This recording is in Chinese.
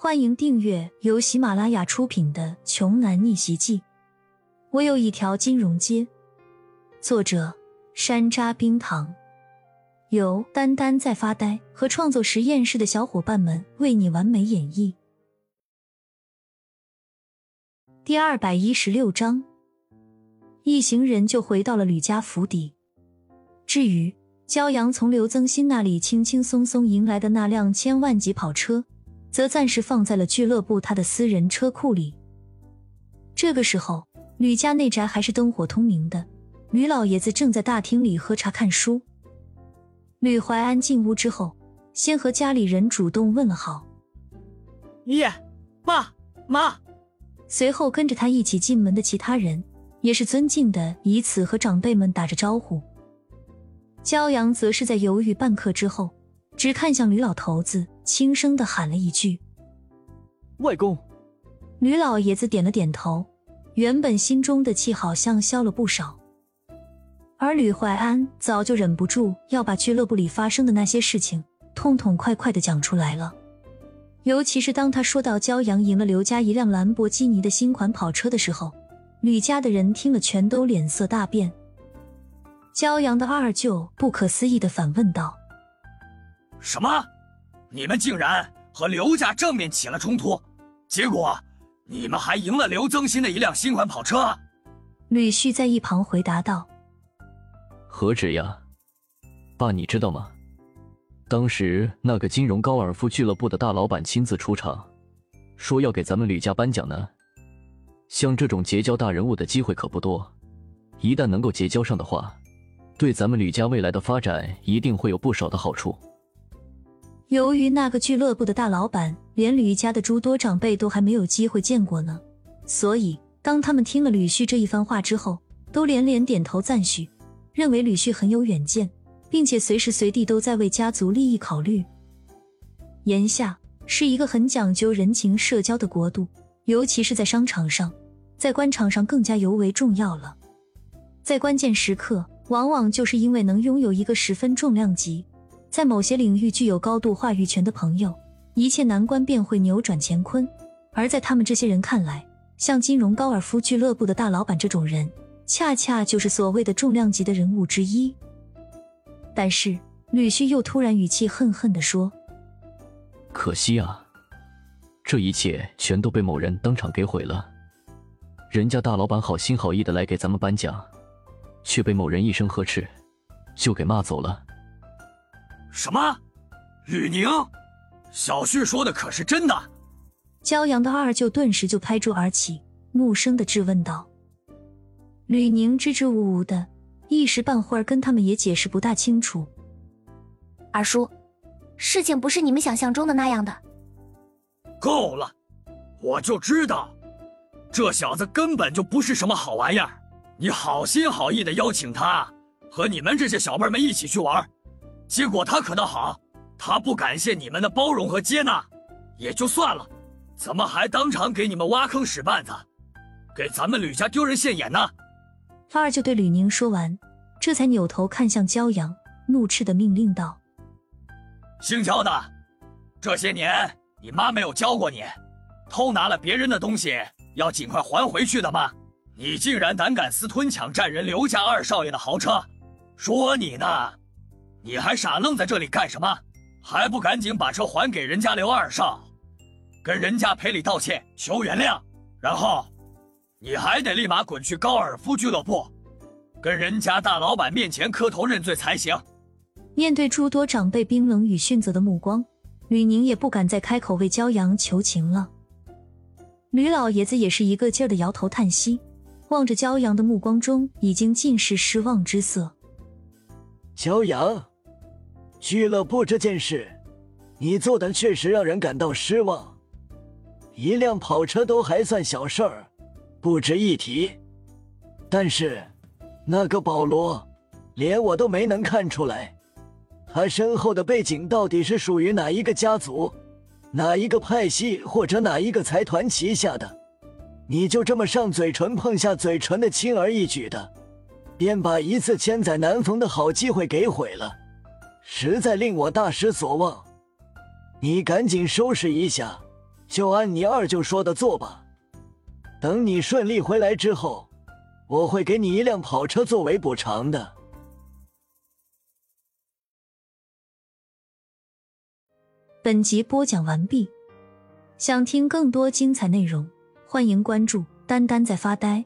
欢迎订阅由喜马拉雅出品的《穷男逆袭记》。我有一条金融街。作者：山楂冰糖，由丹丹在发呆和创作实验室的小伙伴们为你完美演绎。第二百一十六章，一行人就回到了吕家府邸。至于骄阳从刘增新那里轻轻松松迎来的那辆千万级跑车。则暂时放在了俱乐部他的私人车库里。这个时候，吕家内宅还是灯火通明的，吕老爷子正在大厅里喝茶看书。吕怀安进屋之后，先和家里人主动问了好：“爷、妈、妈。”随后跟着他一起进门的其他人，也是尊敬的以此和长辈们打着招呼。骄阳则是在犹豫半刻之后。只看向吕老头子，轻声的喊了一句：“外公。”吕老爷子点了点头，原本心中的气好像消了不少。而吕怀安早就忍不住要把俱乐部里发生的那些事情痛痛快快的讲出来了，尤其是当他说到骄阳赢了刘家一辆兰博基尼的新款跑车的时候，吕家的人听了全都脸色大变。骄阳的二舅不可思议的反问道。什么？你们竟然和刘家正面起了冲突，结果你们还赢了刘增新的一辆新款跑车？吕旭在一旁回答道：“何止呀，爸，你知道吗？当时那个金融高尔夫俱乐部的大老板亲自出场，说要给咱们吕家颁奖呢。像这种结交大人物的机会可不多，一旦能够结交上的话，对咱们吕家未来的发展一定会有不少的好处。”由于那个俱乐部的大老板连吕家的诸多长辈都还没有机会见过呢，所以当他们听了吕旭这一番话之后，都连连点头赞许，认为吕旭很有远见，并且随时随地都在为家族利益考虑。眼下是一个很讲究人情社交的国度，尤其是在商场上，在官场上更加尤为重要了。在关键时刻，往往就是因为能拥有一个十分重量级。在某些领域具有高度话语权的朋友，一切难关便会扭转乾坤。而在他们这些人看来，像金融高尔夫俱乐部的大老板这种人，恰恰就是所谓的重量级的人物之一。但是吕旭又突然语气恨恨地说：“可惜啊，这一切全都被某人当场给毁了。人家大老板好心好意的来给咱们颁奖，却被某人一声呵斥，就给骂走了。”什么？吕宁，小旭说的可是真的？骄阳的二舅顿时就拍桌而起，怒声的质问道。吕宁支支吾吾的，一时半会儿跟他们也解释不大清楚。二叔，事情不是你们想象中的那样的。够了，我就知道，这小子根本就不是什么好玩意儿。你好心好意的邀请他和你们这些小辈们一起去玩。结果他可倒好，他不感谢你们的包容和接纳，也就算了，怎么还当场给你们挖坑使绊子，给咱们吕家丢人现眼呢？二就对吕宁说完，这才扭头看向骄阳，怒斥的命令道：“姓焦的，这些年你妈没有教过你，偷拿了别人的东西要尽快还回去的吗？你竟然胆敢私吞抢占人刘家二少爷的豪车，说你呢！”你还傻愣在这里干什么？还不赶紧把车还给人家刘二少，跟人家赔礼道歉求原谅，然后你还得立马滚去高尔夫俱乐部，跟人家大老板面前磕头认罪才行。面对诸多长辈冰冷与训责的目光，吕宁也不敢再开口为骄阳求情了。吕老爷子也是一个劲儿的摇头叹息，望着骄阳的目光中已经尽是失望之色。骄阳。俱乐部这件事，你做的确实让人感到失望。一辆跑车都还算小事儿，不值一提。但是，那个保罗，连我都没能看出来，他身后的背景到底是属于哪一个家族、哪一个派系或者哪一个财团旗下的？你就这么上嘴唇碰下嘴唇的轻而易举的，便把一次千载难逢的好机会给毁了。实在令我大失所望，你赶紧收拾一下，就按你二舅说的做吧。等你顺利回来之后，我会给你一辆跑车作为补偿的。本集播讲完毕，想听更多精彩内容，欢迎关注“丹丹在发呆”。